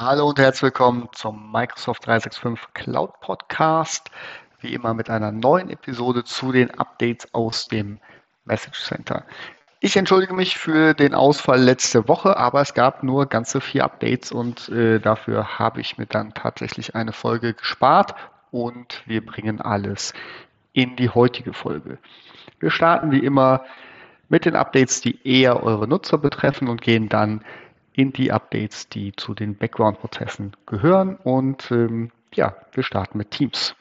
Hallo und herzlich willkommen zum Microsoft 365 Cloud Podcast. Wie immer mit einer neuen Episode zu den Updates aus dem Message Center. Ich entschuldige mich für den Ausfall letzte Woche, aber es gab nur ganze vier Updates und äh, dafür habe ich mir dann tatsächlich eine Folge gespart und wir bringen alles in die heutige Folge. Wir starten wie immer mit den Updates, die eher eure Nutzer betreffen und gehen dann in die Updates, die zu den Background-Prozessen gehören. Und ähm, ja, wir starten mit Teams.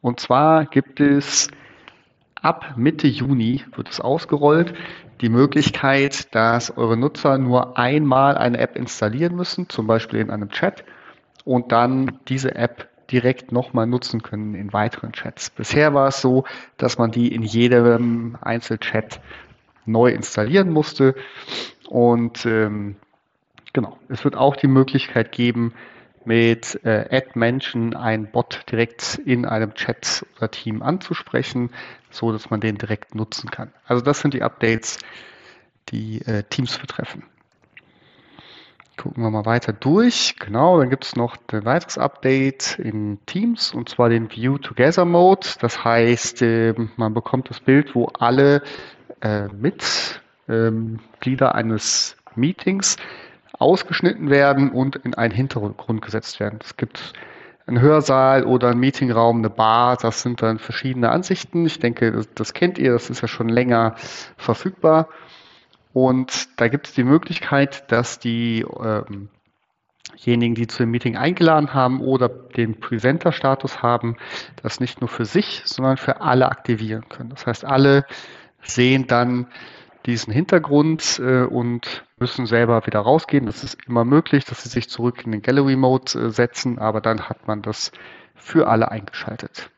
Und zwar gibt es ab Mitte Juni wird es ausgerollt, die Möglichkeit, dass eure Nutzer nur einmal eine App installieren müssen, zum Beispiel in einem Chat, und dann diese App direkt nochmal nutzen können in weiteren Chats. Bisher war es so, dass man die in jedem Einzelchat neu installieren musste und ähm, Genau. Es wird auch die Möglichkeit geben, mit äh, Add-Menschen einen Bot direkt in einem Chat oder Team anzusprechen, so dass man den direkt nutzen kann. Also das sind die Updates, die äh, Teams betreffen. Gucken wir mal weiter durch. Genau, dann gibt es noch ein weiteres Update in Teams und zwar den View Together Mode. Das heißt, äh, man bekommt das Bild, wo alle äh, Mitglieder ähm, eines Meetings ausgeschnitten werden und in einen Hintergrund gesetzt werden. Es gibt einen Hörsaal oder einen Meetingraum, eine Bar, das sind dann verschiedene Ansichten. Ich denke, das, kennt ihr, das ist ja schon länger verfügbar. Und da gibt es die Möglichkeit, dass diejenigen, ähm die zu dem Meeting eingeladen haben oder den Presenter-Status haben, das nicht nur für sich, sondern für alle aktivieren können. Das heißt, alle sehen dann diesen Hintergrund äh, und müssen selber wieder rausgehen. Das ist immer möglich, dass sie sich zurück in den Gallery Mode äh, setzen, aber dann hat man das für alle eingeschaltet.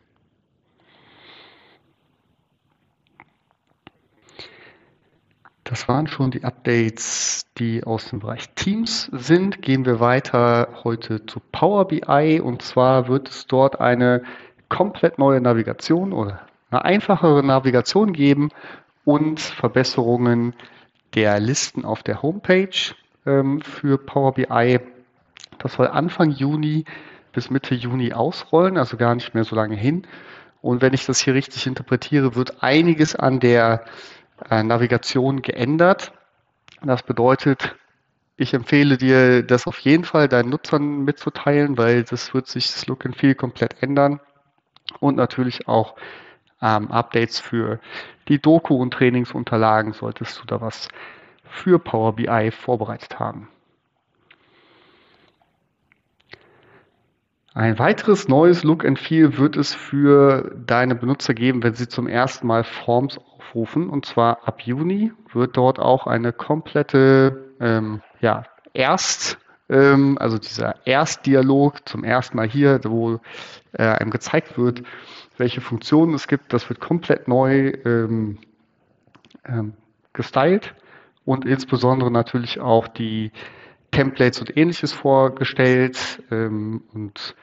Das waren schon die Updates, die aus dem Bereich Teams sind. Gehen wir weiter heute zu Power BI und zwar wird es dort eine komplett neue Navigation oder eine einfachere Navigation geben und Verbesserungen der Listen auf der Homepage ähm, für Power BI. Das soll Anfang Juni bis Mitte Juni ausrollen, also gar nicht mehr so lange hin. Und wenn ich das hier richtig interpretiere, wird einiges an der äh, Navigation geändert. Das bedeutet, ich empfehle dir, das auf jeden Fall deinen Nutzern mitzuteilen, weil das wird sich das Look and Feel komplett ändern. Und natürlich auch ähm, Updates für die Doku- und Trainingsunterlagen, solltest du da was für Power BI vorbereitet haben. Ein weiteres neues Look and Feel wird es für deine Benutzer geben, wenn sie zum ersten Mal Forms aufrufen. Und zwar ab Juni wird dort auch eine komplette ähm, ja, Erst, ähm, also dieser Erstdialog zum ersten Mal hier, wo äh, einem gezeigt wird, welche Funktionen es gibt. Das wird komplett neu ähm, ähm, gestylt und insbesondere natürlich auch die Templates und ähnliches vorgestellt. Ähm, und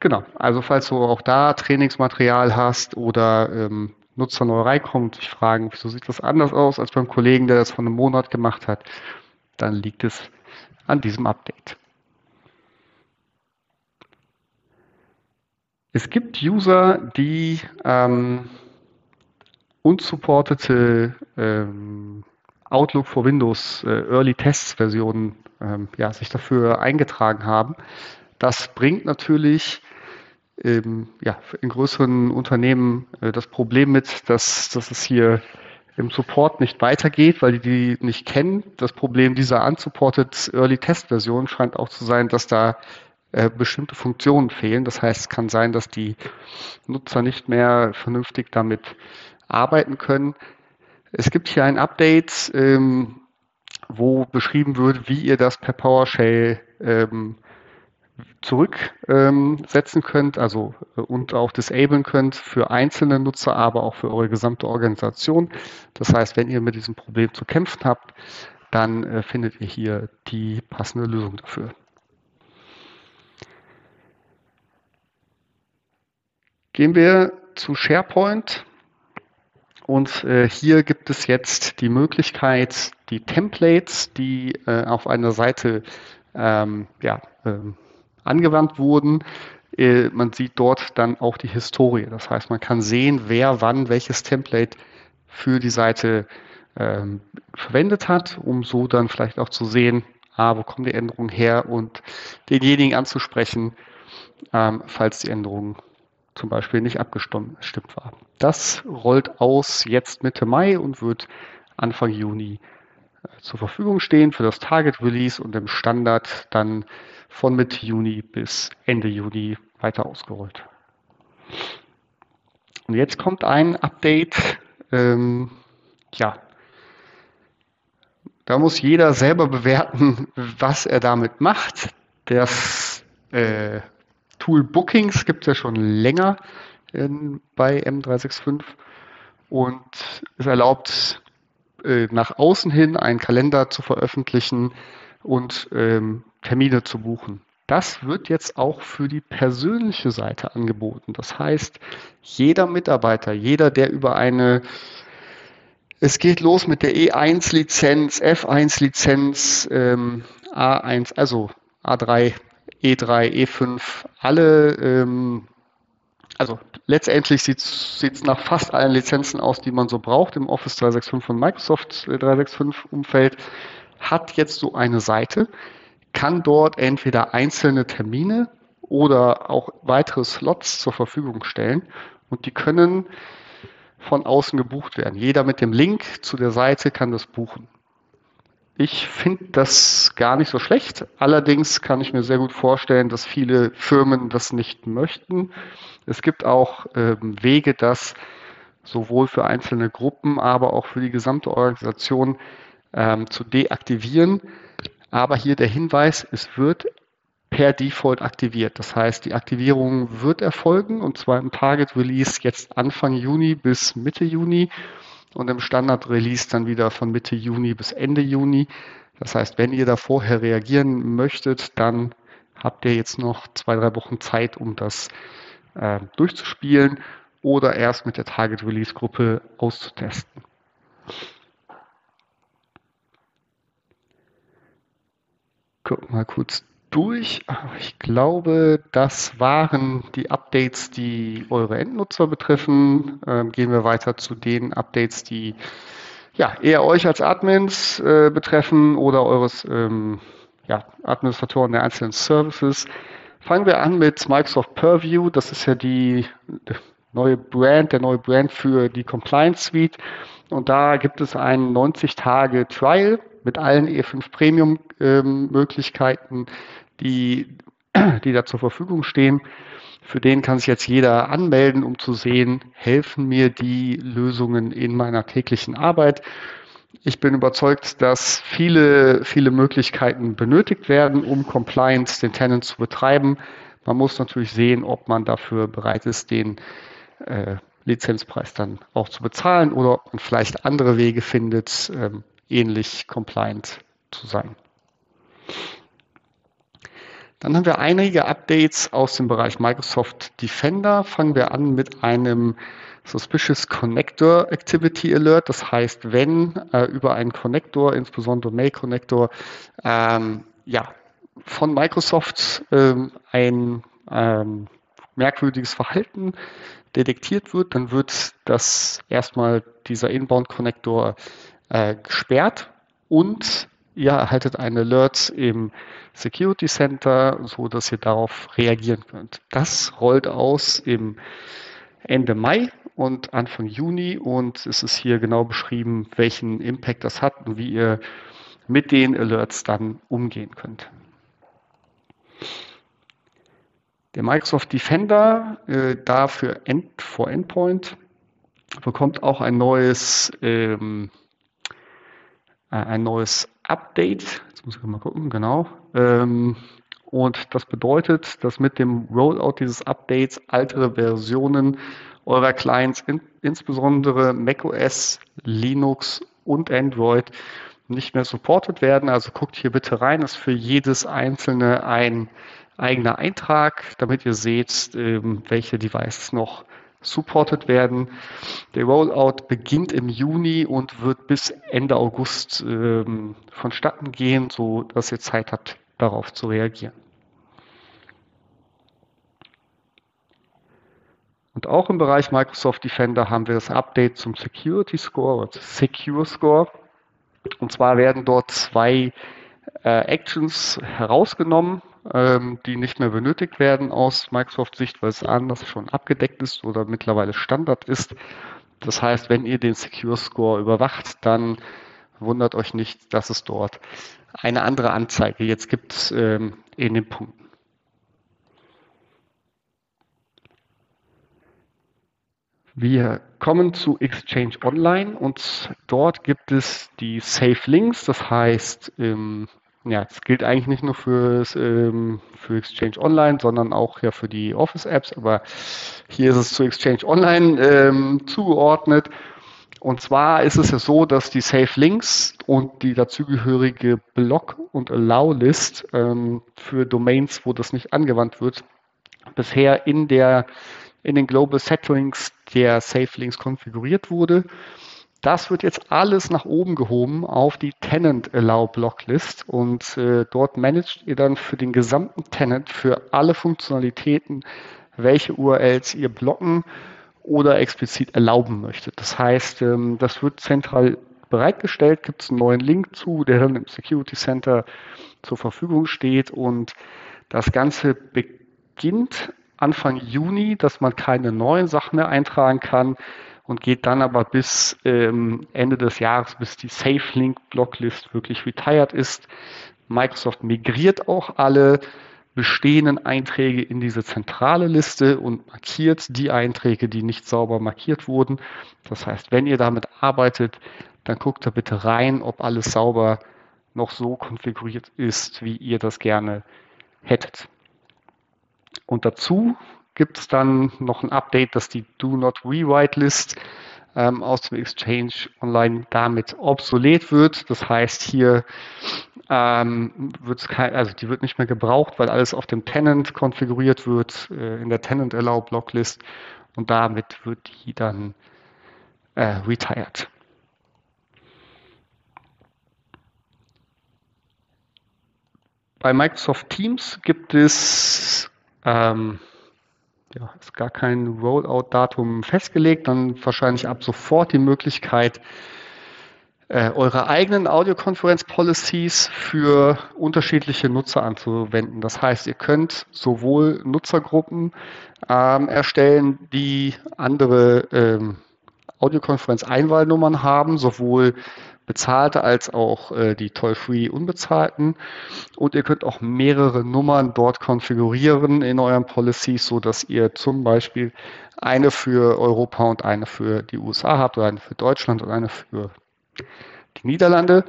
genau, also falls du auch da Trainingsmaterial hast oder ähm, Nutzer neu reinkommen und sich fragen, wieso sieht das anders aus als beim Kollegen, der das vor einem Monat gemacht hat, dann liegt es an diesem Update. Es gibt User, die ähm, unsupportete ähm, Outlook for Windows äh, Early Tests Versionen ähm, ja, sich dafür eingetragen haben. Das bringt natürlich ähm, ja, in größeren Unternehmen äh, das Problem mit, dass, dass es hier im Support nicht weitergeht, weil die die nicht kennen. Das Problem dieser unsupported Early Test Version scheint auch zu sein, dass da äh, bestimmte Funktionen fehlen. Das heißt, es kann sein, dass die Nutzer nicht mehr vernünftig damit arbeiten können. Es gibt hier ein Update, ähm, wo beschrieben wird, wie ihr das per PowerShell ähm, zurücksetzen ähm, könnt, also äh, und auch disablen könnt für einzelne Nutzer, aber auch für eure gesamte Organisation. Das heißt, wenn ihr mit diesem Problem zu kämpfen habt, dann äh, findet ihr hier die passende Lösung dafür. Gehen wir zu SharePoint. Und äh, hier gibt es jetzt die Möglichkeit, die Templates, die äh, auf einer Seite ähm, ja, ähm, angewandt wurden. Äh, man sieht dort dann auch die Historie. Das heißt, man kann sehen, wer wann welches Template für die Seite ähm, verwendet hat, um so dann vielleicht auch zu sehen, ah, wo kommen die Änderungen her und denjenigen anzusprechen, ähm, falls die Änderung zum Beispiel nicht abgestimmt war. Das rollt aus jetzt Mitte Mai und wird Anfang Juni äh, zur Verfügung stehen für das Target Release und im Standard dann von Mitte Juni bis Ende Juni weiter ausgerollt. Und jetzt kommt ein Update, ähm, ja, da muss jeder selber bewerten, was er damit macht. Das äh, Tool Bookings gibt es ja schon länger in, bei M365 und es erlaubt äh, nach außen hin einen Kalender zu veröffentlichen und ähm, Termine zu buchen. Das wird jetzt auch für die persönliche Seite angeboten. Das heißt, jeder Mitarbeiter, jeder, der über eine es geht los mit der E1-Lizenz, F1-Lizenz, ähm, A1, also A3, E3, E5, alle, ähm, also letztendlich sieht es nach fast allen Lizenzen aus, die man so braucht im Office 365 und Microsoft 365 Umfeld, hat jetzt so eine Seite, kann dort entweder einzelne Termine oder auch weitere Slots zur Verfügung stellen und die können von außen gebucht werden. Jeder mit dem Link zu der Seite kann das buchen. Ich finde das gar nicht so schlecht. Allerdings kann ich mir sehr gut vorstellen, dass viele Firmen das nicht möchten. Es gibt auch ähm, Wege, das sowohl für einzelne Gruppen, aber auch für die gesamte Organisation ähm, zu deaktivieren. Aber hier der Hinweis, es wird per Default aktiviert. Das heißt, die Aktivierung wird erfolgen und zwar im Target Release jetzt Anfang Juni bis Mitte Juni und im Standard Release dann wieder von Mitte Juni bis Ende Juni. Das heißt, wenn ihr da vorher reagieren möchtet, dann habt ihr jetzt noch zwei, drei Wochen Zeit, um das äh, durchzuspielen oder erst mit der Target Release Gruppe auszutesten. Guck mal kurz durch. Ich glaube, das waren die Updates, die eure Endnutzer betreffen. Ähm, gehen wir weiter zu den Updates, die ja, eher euch als Admins äh, betreffen oder eures ähm, ja, Administratoren der einzelnen Services. Fangen wir an mit Microsoft Purview. Das ist ja die neue Brand, der neue Brand für die Compliance Suite. Und da gibt es einen 90 Tage Trial mit allen E5 Premium ähm, Möglichkeiten die, die da zur Verfügung stehen. Für den kann sich jetzt jeder anmelden, um zu sehen, helfen mir die Lösungen in meiner täglichen Arbeit. Ich bin überzeugt, dass viele, viele Möglichkeiten benötigt werden, um Compliance den Tenant zu betreiben. Man muss natürlich sehen, ob man dafür bereit ist, den äh, Lizenzpreis dann auch zu bezahlen oder ob man vielleicht andere Wege findet, ähm, ähnlich compliant zu sein. Dann haben wir einige Updates aus dem Bereich Microsoft Defender. Fangen wir an mit einem Suspicious Connector Activity Alert. Das heißt, wenn äh, über einen Connector, insbesondere Mail Connector, ähm, ja, von Microsoft ähm, ein ähm, merkwürdiges Verhalten detektiert wird, dann wird das erstmal dieser Inbound Connector äh, gesperrt und ihr erhaltet einen Alert im Security Center, so dass ihr darauf reagieren könnt. Das rollt aus im Ende Mai und Anfang Juni und es ist hier genau beschrieben, welchen Impact das hat und wie ihr mit den Alerts dann umgehen könnt. Der Microsoft Defender, äh, da für End, for Endpoint, bekommt auch ein neues, ähm, äh, ein neues Update. Jetzt muss ich mal gucken, genau. Ähm, und das bedeutet, dass mit dem Rollout dieses Updates ältere Versionen eurer Clients, in, insbesondere macOS, Linux und Android, nicht mehr supported werden. Also guckt hier bitte rein, ist für jedes einzelne ein eigener Eintrag, damit ihr seht, ähm, welche Devices noch supported werden. Der Rollout beginnt im Juni und wird bis Ende August ähm, vonstatten gehen, so dass ihr Zeit habt, darauf zu reagieren. Und auch im Bereich Microsoft Defender haben wir das Update zum Security Score, also Secure Score. Und zwar werden dort zwei äh, Actions herausgenommen, ähm, die nicht mehr benötigt werden aus Microsoft-Sicht, weil es anders schon abgedeckt ist oder mittlerweile Standard ist. Das heißt, wenn ihr den Secure Score überwacht, dann wundert euch nicht, dass es dort eine andere Anzeige jetzt gibt ähm, in den Punkten. Wir kommen zu Exchange Online und dort gibt es die Safe Links. Das heißt, ähm, ja, es gilt eigentlich nicht nur für, ähm, für Exchange Online, sondern auch ja für die Office-Apps. Aber hier ist es zu Exchange Online ähm, zugeordnet. Und zwar ist es ja so, dass die Safe Links und die dazugehörige Block- und Allow-List ähm, für Domains, wo das nicht angewandt wird, bisher in der in den Global Settings der Safe Links konfiguriert wurde. Das wird jetzt alles nach oben gehoben auf die Tenant Allow Blocklist und äh, dort managt ihr dann für den gesamten Tenant für alle Funktionalitäten, welche URLs ihr blocken oder explizit erlauben möchtet. Das heißt, ähm, das wird zentral bereitgestellt, gibt es einen neuen Link zu, der dann im Security Center zur Verfügung steht und das Ganze beginnt Anfang Juni, dass man keine neuen Sachen mehr eintragen kann und geht dann aber bis ähm, Ende des Jahres, bis die SafeLink-Blocklist wirklich retired ist. Microsoft migriert auch alle bestehenden Einträge in diese zentrale Liste und markiert die Einträge, die nicht sauber markiert wurden. Das heißt, wenn ihr damit arbeitet, dann guckt da bitte rein, ob alles sauber noch so konfiguriert ist, wie ihr das gerne hättet. Und dazu gibt es dann noch ein Update, dass die Do Not Rewrite List ähm, aus dem Exchange Online damit obsolet wird. Das heißt, hier ähm, wird also die wird nicht mehr gebraucht, weil alles auf dem Tenant konfiguriert wird, äh, in der Tenant Allow Blocklist und damit wird die dann äh, retired. Bei Microsoft Teams gibt es ähm, ja, ist gar kein Rollout-Datum festgelegt, dann wahrscheinlich ab sofort die Möglichkeit, äh, eure eigenen Audiokonferenz-Policies für unterschiedliche Nutzer anzuwenden. Das heißt, ihr könnt sowohl Nutzergruppen ähm, erstellen, die andere ähm, Audiokonferenz-Einwahlnummern haben, sowohl bezahlte als auch äh, die toll-free unbezahlten. Und ihr könnt auch mehrere Nummern dort konfigurieren in euren Policies, so dass ihr zum Beispiel eine für Europa und eine für die USA habt oder eine für Deutschland und eine für die Niederlande.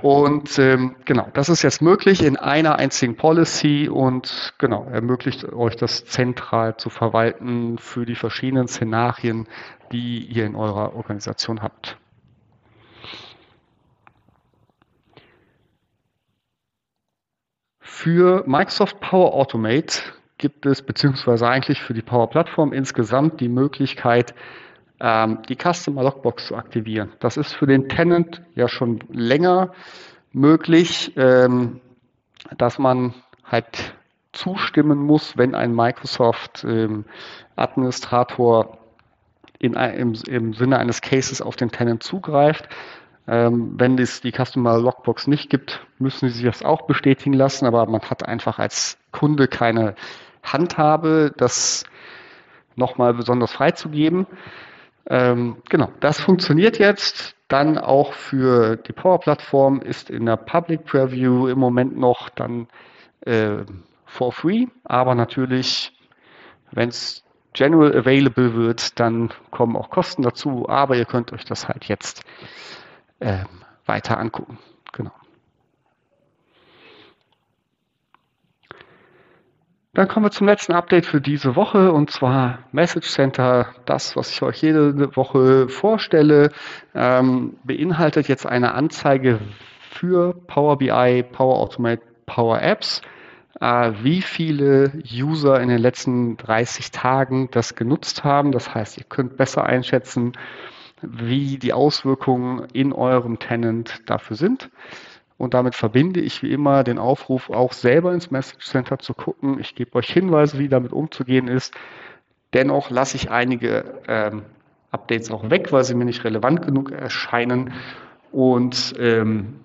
Und ähm, genau, das ist jetzt möglich in einer einzigen Policy und genau, ermöglicht euch das zentral zu verwalten für die verschiedenen Szenarien, die ihr in eurer Organisation habt. Für Microsoft Power Automate gibt es, beziehungsweise eigentlich für die Power Plattform insgesamt die Möglichkeit, ähm, die Customer Logbox zu aktivieren. Das ist für den Tenant ja schon länger möglich, ähm, dass man halt zustimmen muss, wenn ein Microsoft ähm, Administrator in, im, im Sinne eines Cases auf den Tenant zugreift. Ähm, wenn es die Customer Logbox nicht gibt, müssen Sie sich das auch bestätigen lassen, aber man hat einfach als Kunde keine Handhabe, das nochmal besonders freizugeben. Ähm, genau, das funktioniert jetzt. Dann auch für die Power-Plattform ist in der Public Preview im Moment noch dann äh, for free, aber natürlich, wenn es general available wird, dann kommen auch Kosten dazu, aber ihr könnt euch das halt jetzt äh, weiter angucken. Genau. Dann kommen wir zum letzten Update für diese Woche und zwar Message Center. Das, was ich euch jede Woche vorstelle, ähm, beinhaltet jetzt eine Anzeige für Power BI, Power Automate, Power Apps, äh, wie viele User in den letzten 30 Tagen das genutzt haben. Das heißt, ihr könnt besser einschätzen, wie die Auswirkungen in eurem Tenant dafür sind. Und damit verbinde ich wie immer den Aufruf, auch selber ins Message Center zu gucken. Ich gebe euch Hinweise, wie damit umzugehen ist. Dennoch lasse ich einige ähm, Updates auch weg, weil sie mir nicht relevant genug erscheinen. Und ähm,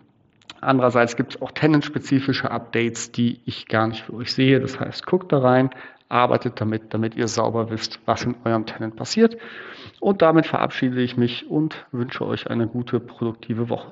andererseits gibt es auch tenant-spezifische Updates, die ich gar nicht für euch sehe. Das heißt, guckt da rein, arbeitet damit, damit ihr sauber wisst, was in eurem Tenant passiert. Und damit verabschiede ich mich und wünsche euch eine gute, produktive Woche.